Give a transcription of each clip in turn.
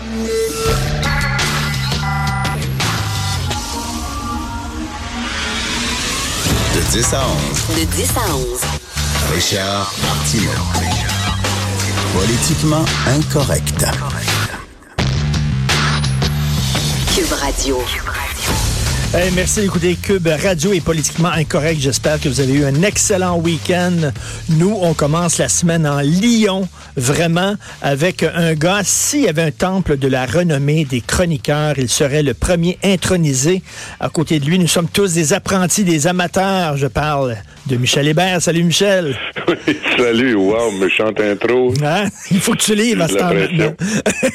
De 10 à 11. De 10 à 11. Richard Martineau. Politiquement incorrect. Cube Radio. Merci d'écouter Cube Radio est politiquement incorrect. J'espère que vous avez eu un excellent week-end. Nous, on commence la semaine en Lyon, vraiment, avec un gars. S'il y avait un temple de la renommée des chroniqueurs, il serait le premier intronisé. À côté de lui, nous sommes tous des apprentis, des amateurs. Je parle de Michel Hébert. Salut, Michel. Oui, salut. Wow, méchante intro. Hein? Il faut que tu lives à ce temps maintenant.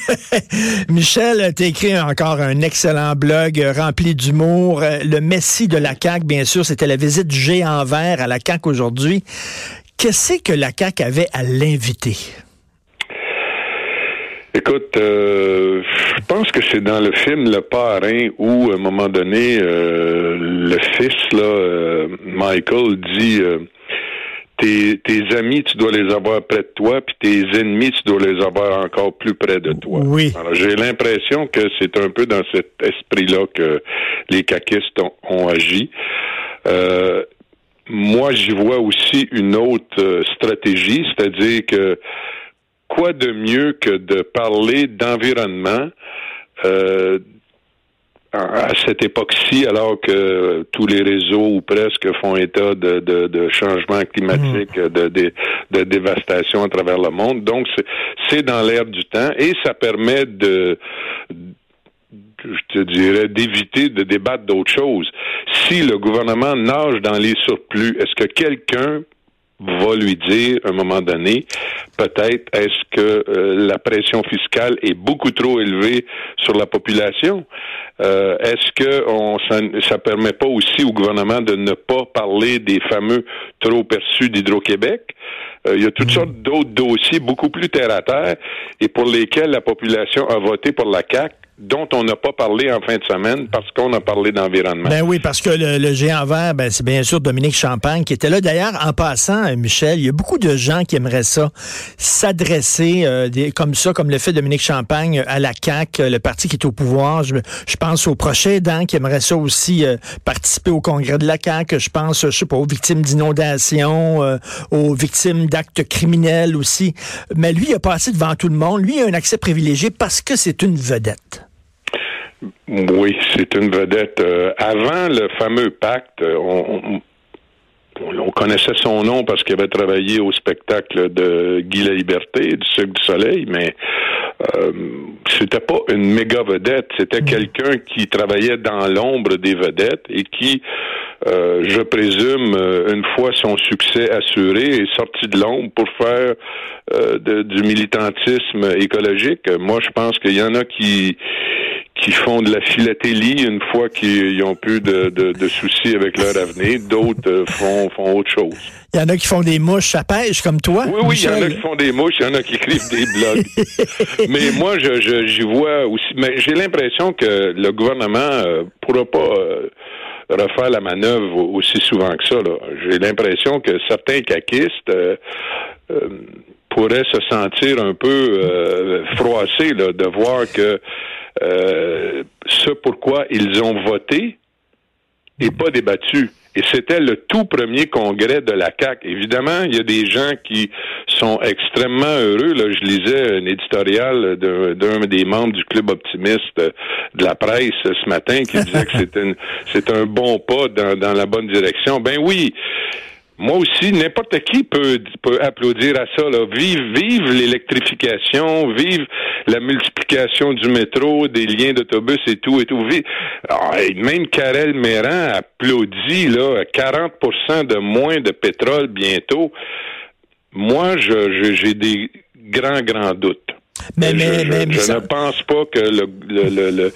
Michel, tu écrit encore un excellent blog euh, rempli d'humour. Euh, Le Messie de la CAQ, bien sûr, c'était la visite du géant vert à la CAQ aujourd'hui. Qu'est-ce que la CAQ avait à l'inviter? Écoute, euh, je pense que c'est dans le film Le Parrain où, à un moment donné, euh, le fils, là, euh, Michael, dit tes, tes amis, tu dois les avoir près de toi, puis tes ennemis, tu dois les avoir encore plus près de toi. Oui. Alors, j'ai l'impression que c'est un peu dans cet esprit-là que les caquistes ont, ont agi. Euh, moi, j'y vois aussi une autre stratégie, c'est-à-dire que quoi de mieux que de parler d'environnement euh, à cette époque-ci, alors que tous les réseaux ou presque font état de, de, de changement climatique, de, de, de dévastation à travers le monde. Donc, c'est dans l'air du temps et ça permet de je te dirais, d'éviter de débattre d'autres choses. Si le gouvernement nage dans les surplus, est-ce que quelqu'un va lui dire, à un moment donné, peut-être, est-ce que euh, la pression fiscale est beaucoup trop élevée sur la population? Euh, est-ce que on, ça, ça permet pas aussi au gouvernement de ne pas parler des fameux trop perçus d'Hydro-Québec? Euh, il y a toutes sortes d'autres dossiers beaucoup plus terre à terre et pour lesquels la population a voté pour la CAC dont on n'a pas parlé en fin de semaine parce qu'on a parlé d'environnement. Ben oui, parce que le, le géant vert, ben, c'est bien sûr Dominique Champagne qui était là. D'ailleurs, en passant, euh, Michel, il y a beaucoup de gens qui aimeraient ça, s'adresser euh, comme ça, comme le fait Dominique Champagne à la CAQ, euh, le parti qui est au pouvoir. Je, je pense aux prochains aidants qui aimeraient ça aussi euh, participer au congrès de la CAQ. Je pense, je sais pas, aux victimes d'inondations, euh, aux victimes d'actes criminels aussi. Mais lui, il a passé devant tout le monde. Lui, il a un accès privilégié parce que c'est une vedette. Oui, c'est une vedette. Euh, avant le fameux pacte, euh, on, on- on connaissait son nom parce qu'il avait travaillé au spectacle de Guy la Liberté, du Cirque du Soleil, mais euh, c'était pas une méga vedette. C'était quelqu'un qui travaillait dans l'ombre des vedettes et qui, euh, je présume, une fois son succès assuré, est sorti de l'ombre pour faire euh, de- du militantisme écologique. Moi, je pense qu'il y en a qui qui font de la philatélie une fois qu'ils ont plus de, de, de soucis avec leur avenir. D'autres euh, font, font autre chose. Il y en a qui font des mouches à pêche comme toi. Oui, oui, il y en a qui font des mouches, il y en a qui écrivent des blogs. mais moi, je, je, j'y vois aussi. Mais j'ai l'impression que le gouvernement euh, pourra pas euh, refaire la manœuvre au- aussi souvent que ça. là. J'ai l'impression que certains caquistes euh, euh, pourraient se sentir un peu euh, froissés là, de voir que euh, ce pourquoi ils ont voté n'est pas débattu. Et c'était le tout premier congrès de la CAC. Évidemment, il y a des gens qui sont extrêmement heureux. Là, je lisais un éditorial d'un des membres du club optimiste de la presse ce matin qui disait que c'est un bon pas dans la bonne direction. Ben oui. Moi aussi, n'importe qui peut, peut applaudir à ça. Là. Vive, vive l'électrification, vive la multiplication du métro, des liens d'autobus et tout et tout. Vive. Ah, et même Karel Méran applaudit là 40% de moins de pétrole bientôt. Moi, je, j'ai des grands, grands doutes. Mais, je mais, je- mais, je ça- ne pense pas que le, le, le, le-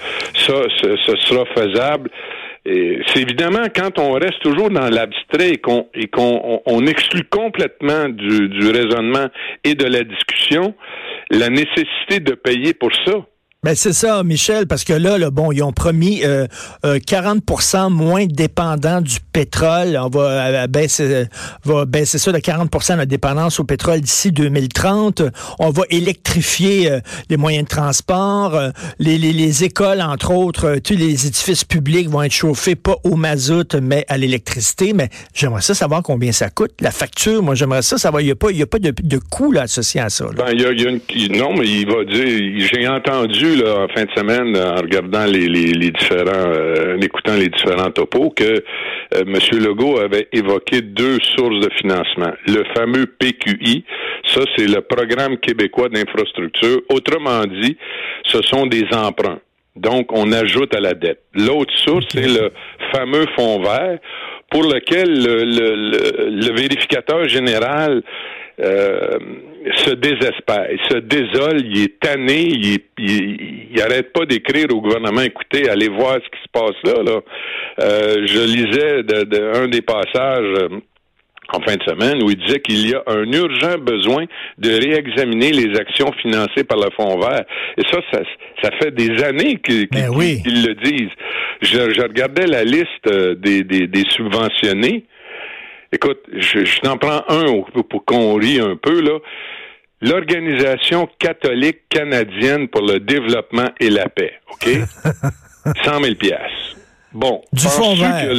ça, ce, ce sera faisable. C'est évidemment quand on reste toujours dans l'abstrait et qu'on et qu'on on, on exclut complètement du, du raisonnement et de la discussion la nécessité de payer pour ça. Ben c'est ça, Michel, parce que là, là bon, ils ont promis euh, euh, 40% moins dépendants du pétrole. On va euh, baisser, va baisser ça de 40% la dépendance au pétrole d'ici 2030. On va électrifier euh, les moyens de transport, euh, les, les, les, écoles, entre autres, tous les édifices publics vont être chauffés pas au mazout, mais à l'électricité. Mais j'aimerais ça savoir combien ça coûte. La facture, moi, j'aimerais ça savoir. Il n'y a pas, y a pas de, de coût là, associé à ça. Là. Ben, y a, y a une, non, mais il va dire. J'ai entendu là, en fin de semaine, en regardant les, les, les différents, euh, en écoutant les différents topos, que euh, M. Legault avait évoqué deux sources de financement. Le fameux PQI, ça c'est le Programme québécois d'infrastructure. Autrement dit, ce sont des emprunts. Donc, on ajoute à la dette. L'autre source, c'est le fameux fonds vert pour lequel le, le, le, le vérificateur général euh, se désespère, il se désole, il est tanné, il, il, il arrête pas d'écrire au gouvernement, écoutez, allez voir ce qui se passe là. là. Euh, je lisais de, de, un des passages euh, en fin de semaine où il disait qu'il y a un urgent besoin de réexaminer les actions financées par le Fonds vert. Et ça, ça, ça fait des années qu'ils ben oui. le disent. Je, je, regardais la liste des, des, des subventionnés. Écoute, je, je t'en prends un pour qu'on rie un peu, là. L'Organisation catholique canadienne pour le développement et la paix, OK? 100 000 piastres. Bon, du fond vert.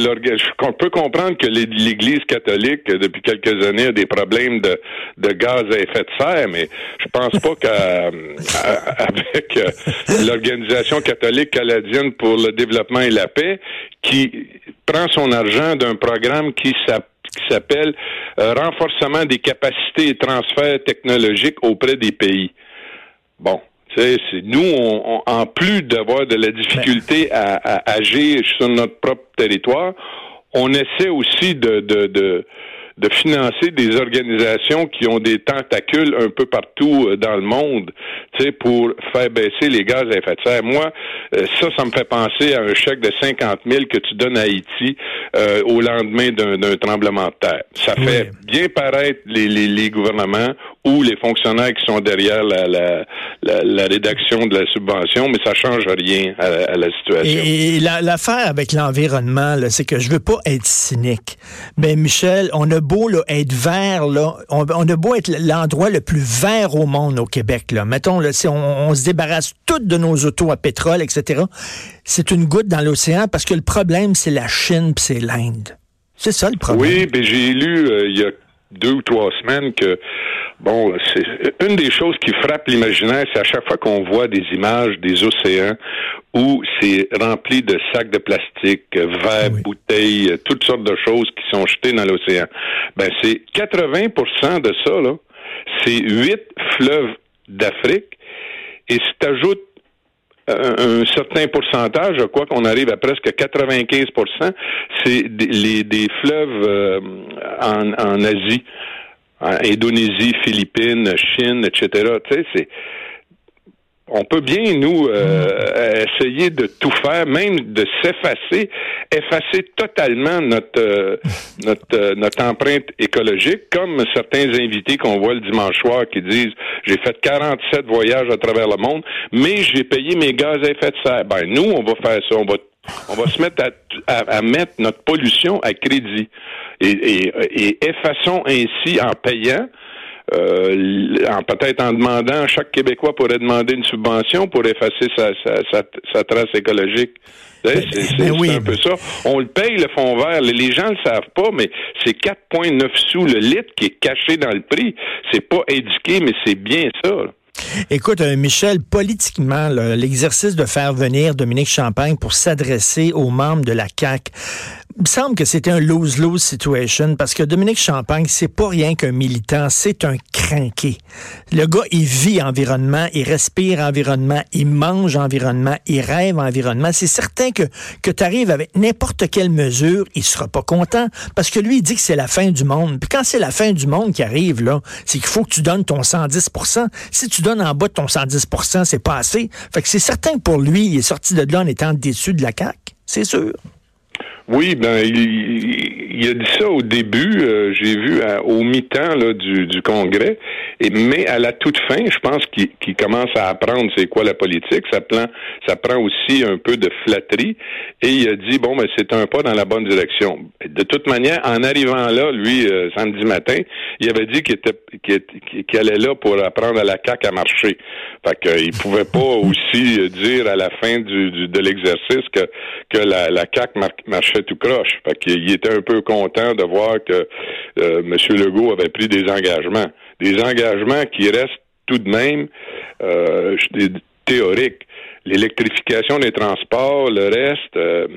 on peut comprendre que l'Église catholique, depuis quelques années, a des problèmes de, de gaz à effet de serre, mais je pense pas qu'avec l'Organisation catholique canadienne pour le développement et la paix, qui prend son argent d'un programme qui s'appelle qui s'appelle euh, renforcement des capacités et transferts technologiques auprès des pays. Bon, c'est nous, on, on, en plus d'avoir de la difficulté à, à, agir sur notre propre territoire, on essaie aussi de, de, de de financer des organisations qui ont des tentacules un peu partout euh, dans le monde, tu sais, pour faire baisser les gaz à effet de serre. Moi, euh, ça, ça me fait penser à un chèque de 50 000 que tu donnes à Haïti euh, au lendemain d'un tremblement de terre. Ça fait bien paraître les, les, les, gouvernements ou les fonctionnaires qui sont derrière la, la, la, la rédaction de la subvention, mais ça change rien à, à la situation. Et, et l'affaire avec l'environnement, c'est que je veux pas être cynique, mais Michel, on a beau être vert, on, a beau être l'endroit le plus vert au monde au Québec. Mettons, si on, se débarrasse toutes de nos autos à pétrole, etc., c'est une goutte dans l'océan parce que le problème, c'est la Chine puis c'est l'Inde. C'est ça le problème. Oui, mais j'ai lu euh, il y a deux ou trois semaines que bon, c'est une des choses qui frappe l'imaginaire, c'est à chaque fois qu'on voit des images des océans où c'est rempli de sacs de plastique, verres, oui. bouteilles, toutes sortes de choses qui sont jetées dans l'océan. Ben c'est 80% de ça là, c'est huit fleuves d'Afrique et si tu ajoutes un, certain pourcentage, je crois qu'on arrive à presque 95% c'est des, les, des fleuves euh, en, en, Asie, en Indonésie, Philippines, Chine, etc. Tu sais, c'est on peut bien, nous, euh, essayer de tout faire, même de s'effacer, effacer totalement notre euh, notre euh, notre empreinte écologique, comme certains invités qu'on voit le dimanche soir qui disent j'ai fait 47 voyages à travers le monde, mais j'ai payé mes gaz à effet de serre. Ben nous, on va faire ça, on va on va se mettre à, à, à mettre notre pollution à crédit et, et, et effaçons ainsi en payant euh, peut-être en demandant, chaque Québécois pourrait demander une subvention pour effacer sa, sa, sa, sa trace écologique. C'est ben oui. un peu ça. On le paye, le fond vert. Les gens ne le savent pas, mais c'est 4,9 sous le litre qui est caché dans le prix. C'est pas indiqué, mais c'est bien ça. Là. Écoute, euh, Michel, politiquement, l'exercice de faire venir Dominique Champagne pour s'adresser aux membres de la CAQ, me semble que c'était un lose-lose situation parce que Dominique Champagne, c'est pas rien qu'un militant, c'est un crinqué. Le gars, il vit environnement, il respire environnement, il mange environnement, il rêve environnement. C'est certain que, que tu arrives avec n'importe quelle mesure, il sera pas content parce que lui, il dit que c'est la fin du monde. Puis quand c'est la fin du monde qui arrive, là, c'est qu'il faut que tu donnes ton 110% Si tu donnes en bas de ton 110% c'est pas assez. Fait que c'est certain que pour lui, il est sorti de là en étant déçu de la CAQ. C'est sûr. Oui, ben il, il a dit ça au début, euh, j'ai vu au mi-temps du, du congrès, et, mais à la toute fin, je pense qu'il commence à apprendre c'est quoi la politique. Ça prend, ça prend aussi un peu de flatterie. Et il a dit bon, ben c'est un pas dans la bonne direction. De toute manière, en arrivant là, lui, euh, samedi matin, il avait dit qu'il était qu'il allait là pour apprendre à la CAC à marcher. Fait qu'il pouvait pas aussi dire à la fin du, de l'exercice que que la, la CAC marchait tout croche. Fait qu'il était un peu de voir que euh, M. Legault avait pris des engagements. Des engagements qui restent tout de même euh, théoriques. L'électrification des transports, le reste, euh,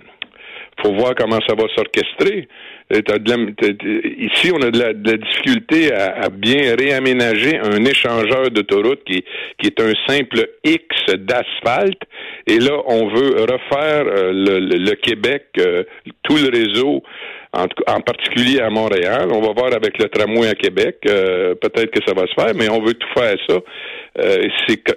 faut voir comment ça va s'orchestrer. Ici, on a de la, difficulté à, bien réaménager un échangeur d'autoroute qui, qui est un simple X d'asphalte. Et là, on veut refaire euh, le, Québec, tout le réseau en, particulier à Montréal. On va voir avec le tramway à Québec. Euh, peut-être que ça va se faire, mais on veut tout faire ça. Euh,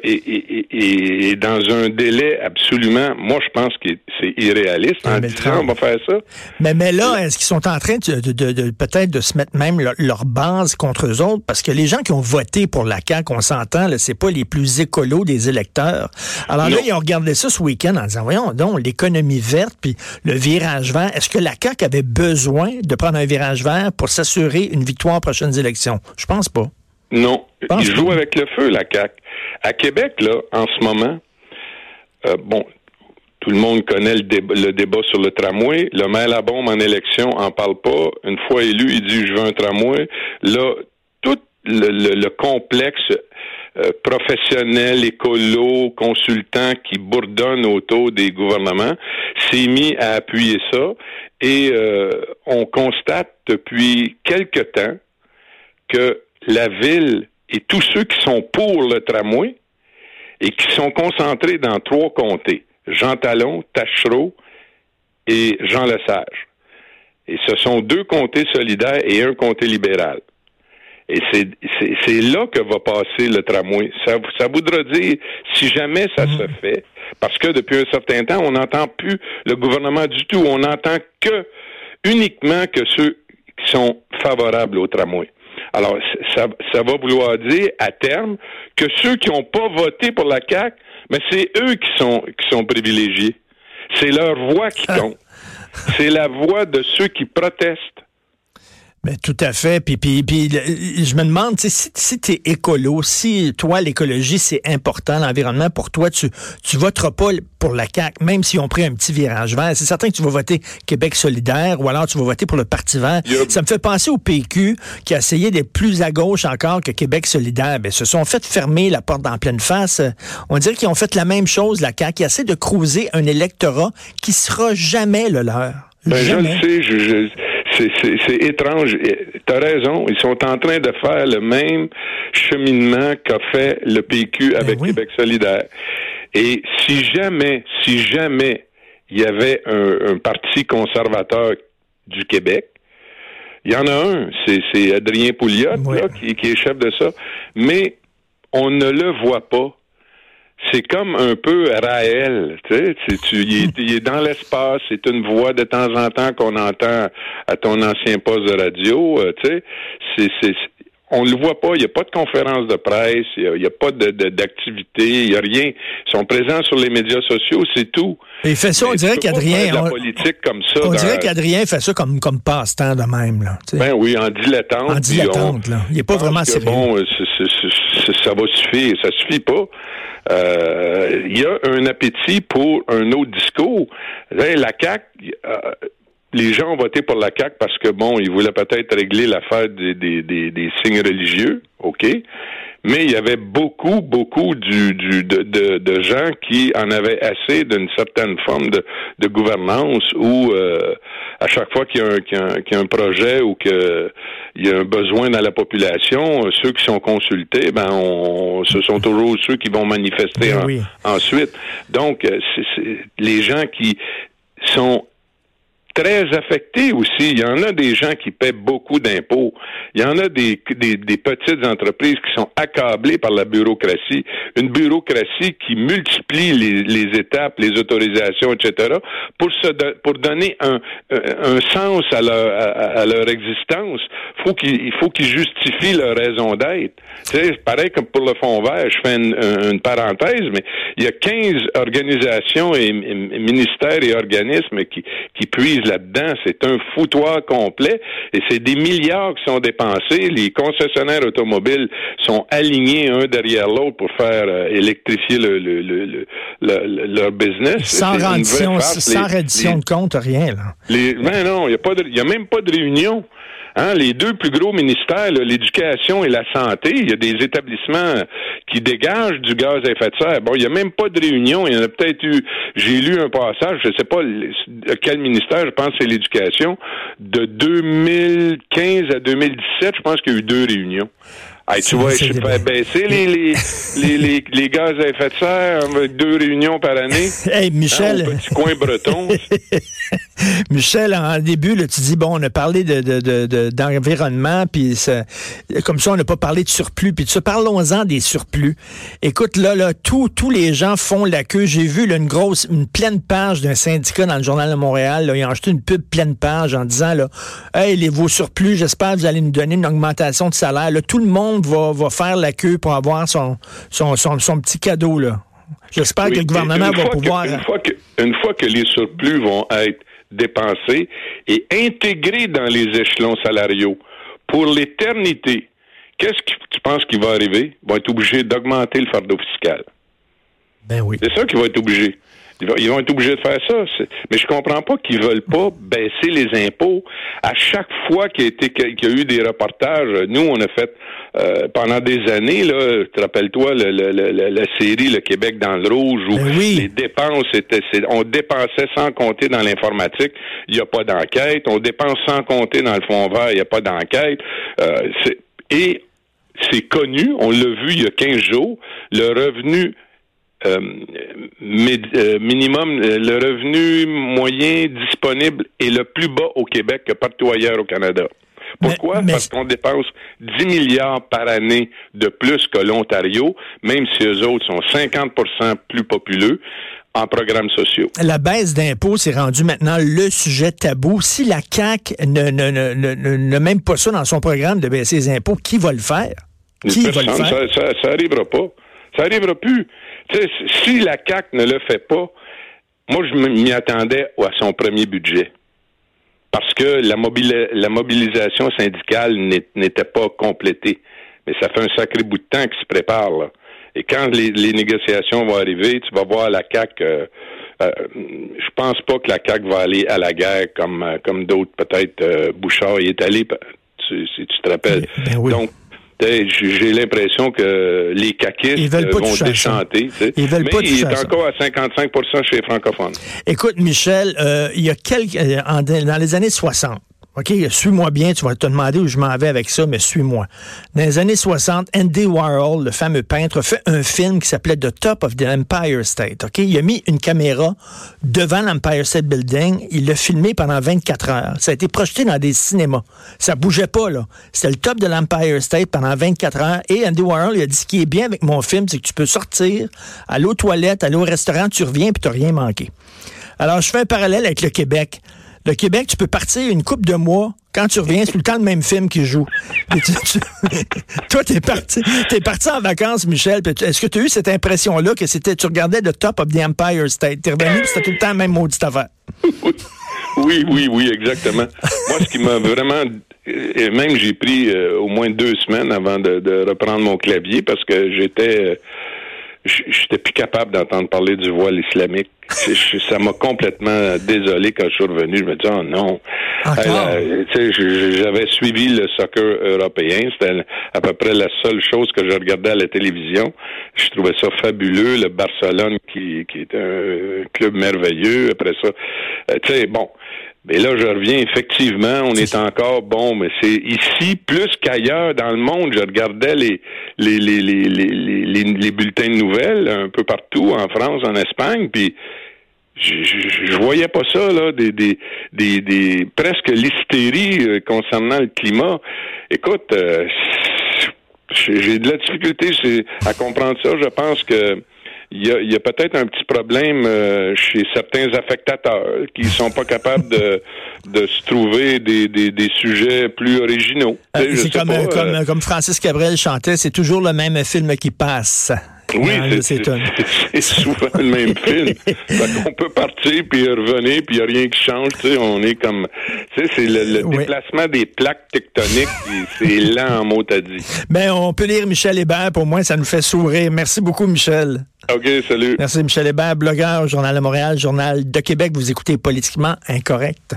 et, dans un délai absolument, moi je pense que c'est irréaliste. En disant on va faire ça. Mais, mais là, est-ce qu'ils sont en train de, peut-être de se mettre même leur, base contre eux autres? Parce que les gens qui ont voté pour la CAQ, on s'entend, c'est pas les plus écolos des électeurs. Alors là, ils ont regardé ça ce week-end en disant, voyons donc, l'économie verte, puis le virage vert, est-ce que la CAQ avait besoin de prendre un virage vert pour s'assurer une victoire aux prochaines élections? Je pense pas. Non. Ils jouent avec le feu, la CAQ. À Québec, là, en ce moment, euh, bon, tout le monde connaît le, débat, sur le tramway. Le maire Labombe en élection en parle pas. Une fois élu, il dit je veux un tramway. Là, tout le, complexe euh, professionnel, écolo, consultant qui bourdonne autour des gouvernements s'est mis à appuyer ça. Et euh, on constate depuis quelque temps que la ville et tous ceux qui sont pour le tramway et qui sont concentrés dans trois comtés, Jean Talon, Tachereau et Jean Lesage. Et ce sont deux comtés solidaires et un comté libéral. Et c'est là que va passer le tramway. Ça, ça voudra dire, si jamais ça se mhm. fait, parce que depuis un certain temps, on n'entend plus le gouvernement du tout. On n'entend que uniquement que ceux qui sont favorables au tramway. Alors, ça, ça va vouloir dire, à terme, que ceux qui n'ont pas voté pour la CAQ, mais c'est eux qui sont, qui sont privilégiés. C'est leur voix qui compte. C'est la voix de ceux qui protestent. Ben, tout à fait. Puis, puis, puis je me demande, si, si tu es écolo, si toi, l'écologie, c'est important, l'environnement, pour toi, tu tu voteras pas pour la CAQ, même si on pris un petit virage vert. C'est certain que tu vas voter Québec solidaire ou alors tu vas voter pour le Parti vert. Ça me fait penser au PQ qui a essayé d'être plus à gauche encore que Québec solidaire. Ben, se sont fait fermer la porte en pleine face. On dirait qu'ils ont fait la même chose, la CAQ, qui essaie de cruiser un électorat qui sera jamais le leur. Ben, je le sais. je c'est étrange. Tu as raison. Ils sont en train de faire le même cheminement qu'a fait le PQ ben avec Québec solidaire. Et si jamais, si jamais il y avait un, parti conservateur du Québec, il y en a un, c'est Adrien Pouliot qui, qui, est chef de ça, mais on ne le voit pas c'est comme un peu Raël, tu sais, tu, il, est, dans l'espace, c'est une voix de temps en temps qu'on entend à ton ancien poste de radio, euh, tu sais, c'est, c'est, on le voit pas, il n'y a pas de conférence de presse, il n'y a, pas de, d'activité, il n'y a rien. Ils sont présents sur les médias sociaux, c'est tout. il fait ça, on dirait qu'Adrien... On, politique comme ça. On dirait qu'Adrien fait ça comme, comme passe-temps de même, là. Ben oui, en dilettante. En dilettante, là. Il n'est pas vraiment sérieux. Bon, ça va suffire, ça suffit pas. Euh, il y a un appétit pour un autre discours. La CAQ, euh, les gens ont voté pour la CAQ parce que, bon, ils voulaient peut-être régler l'affaire des, signes religieux, OK? mais il y avait beaucoup, beaucoup du, du, de, de, gens qui en avaient assez d'une certaine forme de, de gouvernance où euh, à chaque fois qu'il y, y, a un projet ou qu'il y a un besoin dans la population, ceux qui sont consultés, ben on, ce sont toujours ceux qui vont manifester ensuite. Donc, c'est les gens qui sont très affectés aussi. Il y en a des gens qui paient beaucoup d'impôts. Il y en a des, petites entreprises qui sont accablées par la bureaucratie. Une bureaucratie qui multiplie les, étapes, les autorisations, etc., pour, se, pour donner un, un sens à leur, à, leur existence. Faut il faut qu'ils justifient leur raison d'être. C'est pareil comme pour le Fonds vert. Je fais une, parenthèse, mais il y a 15 organisations et, et ministères et organismes qui, qui puisent là-dedans. C'est un foutoir complet et c'est des milliards qui sont dépensés. Les concessionnaires automobiles sont alignés un derrière l'autre pour faire euh, électrifier le, le, le, leur business. Sans rendition, sans reddition de compte, rien. Là. Les, ben non, il n'y a, pas a même pas de réunion. Hein, les deux plus gros ministères, l'éducation et la santé, il y a des établissements qui dégagent du gaz à effet de serre. Bon, il n'y a même pas de réunion. Il y en a peut-être eu, j'ai lu un passage, je ne sais pas quel ministère, je pense que c'est l'éducation, de 2015 à 2017, je pense qu'il y a eu deux réunions. Hey, tu vois, je fais baisser les, les, les, les, les, gaz à effet de serre avec deux réunions par année. Hey, Michel. Hein, petit coin breton. Michel, en début, là, tu dis, bon, on a parlé de, de, d'environnement, puis comme ça, on n'a pas parlé de surplus. Puis tu parlons-en des surplus. Écoute, là, là, tous tous les gens font la queue. J'ai vu là, une grosse, une pleine page d'un syndicat dans le Journal de Montréal. Là, ils ont acheté une pub pleine page en disant, là, hey, les, vos surplus, j'espère que vous allez nous donner une augmentation de salaire. Là, tout le monde va, faire la queue pour avoir son, son, son, petit cadeau. là. J'espère que le gouvernement va pouvoir. une, fois que, une fois que les surplus vont être dépensés et intégrés dans les échelons salariaux pour l'éternité, qu'est-ce que tu penses qui va arriver? Ils vont être obligés d'augmenter le fardeau fiscal. Ben oui. C'est ça qu'ils vont être obligés. Ils vont être obligés de faire ça. Mais je comprends pas qu'ils veulent pas baisser les impôts. À chaque fois qu'il y, a eu des reportages, nous, on a fait euh, pendant des années, là, tu rappelles-toi la série Le Québec dans le rouge où ben les dépenses étaient on dépensait sans compter dans l'informatique, il n'y a pas d'enquête, on dépense sans compter dans le fond vert, il n'y a pas d'enquête. Euh, et c'est connu, on l'a vu il y a 15 jours, le revenu euh, euh, minimum, euh, le revenu moyen disponible est le plus bas au Québec que partout ailleurs au Canada. Pourquoi? Parce qu'on dépense 10 milliards par année de plus que l'Ontario, même si eux autres sont 50% plus populeux en programmes sociaux. La baisse d'impôts, c'est rendu maintenant le sujet tabou. Si la CAQ ne, ne, ne, ne, même pas ça dans son programme de baisser les impôts, qui va le faire? Qui va le faire? Ça, ça, arrivera pas. Ça arrivera plus si la CAC ne le fait pas, moi, je m'y attendais à son premier budget. Parce que la, la mobilisation syndicale n'était pas complétée. Mais ça fait un sacré bout de temps qu'il se prépare. Là. Et quand les, négociations vont arriver, tu vas voir la CAC. Euh, euh, je pense pas que la CAC va aller à la guerre comme euh, comme d'autres, peut-être Bouchard y est allé, si tu te rappelles. Ben Donc j'ai l'impression que les caquistes vont déchanter. Ils veulent mais il est encore à 55% chez les francophones. Écoute, Michel, euh, il y a quelques, euh, dans les années 60, OK, suis-moi bien, tu vas te demander où je m'en vais avec ça, mais suis-moi. Dans les années 60, Andy Warhol, le fameux peintre, fait un film qui s'appelait The Top of the Empire State. OK, il a mis une caméra devant l'Empire State Building, il l'a filmé pendant 24 heures. Ça a été projeté dans des cinémas. Ça bougeait pas là. C'était le top de l'Empire State pendant 24 heures et Andy Warhol il a dit ce qui est bien avec mon film, c'est que tu peux sortir, aller aux toilettes, aller au restaurant, tu reviens puis tu rien manqué. Alors, je fais un parallèle avec le Québec. Le Québec, tu peux partir une coupe de mois. Quand tu reviens, c'est tout le temps le même film qui joue. toi, t'es parti, es parti en vacances, Michel. Est-ce que tu as eu cette impression-là que c'était, tu regardais le top of the Empire State? T'es revenu, c'était tout le temps la même maudite affaire. Oui, oui, oui, exactement. Moi, ce qui m'a vraiment et même j'ai pris euh, au moins deux semaines avant de, reprendre mon clavier parce que j'étais euh, j'étais plus capable d'entendre parler du voile islamique. ça m'a complètement désolé quand je suis revenu. Je me dis, oh non. Euh, j'avais suivi le soccer européen. C'était à peu près la seule chose que je regardais à la télévision. Je trouvais ça fabuleux. Le Barcelone, qui, qui est un club merveilleux. Après ça, euh, tu sais, bon. Mais là, je reviens, effectivement, on est encore bon, mais c'est ici, plus qu'ailleurs dans le monde, je regardais les les, les, les, les, les, bulletins de nouvelles un peu partout, en France, en Espagne, puis je, voyais pas ça là, des des des, des presque l'hystérie euh, concernant le climat. Écoute, euh, j'ai de la difficulté à comprendre ça. Je pense que il y a, y a peut-être un petit problème euh, chez certains affectateurs qui sont pas capables de, de se trouver des, des, des sujets plus originaux. Euh, c'est comme, comme, euh, comme Francis Cabrel chantait, c'est toujours le même film qui passe. Oui, Ah, c'est- souvent le même film. Fait qu'on peut partir puis revenir puis il n'y a rien qui change. Tu sais, on est comme, tu sais, c'est le, le Oui. déplacement des plaques tectoniques. c'est lent en mot t'as dit. Ben, on peut lire Michel Hébert, pour moi, ça nous fait sourire. Merci beaucoup, Michel. Ok, salut. Merci, Michel Hébert, blogueur au Journal de Montréal, Journal de Québec. Vous écoutez Politiquement Incorrect.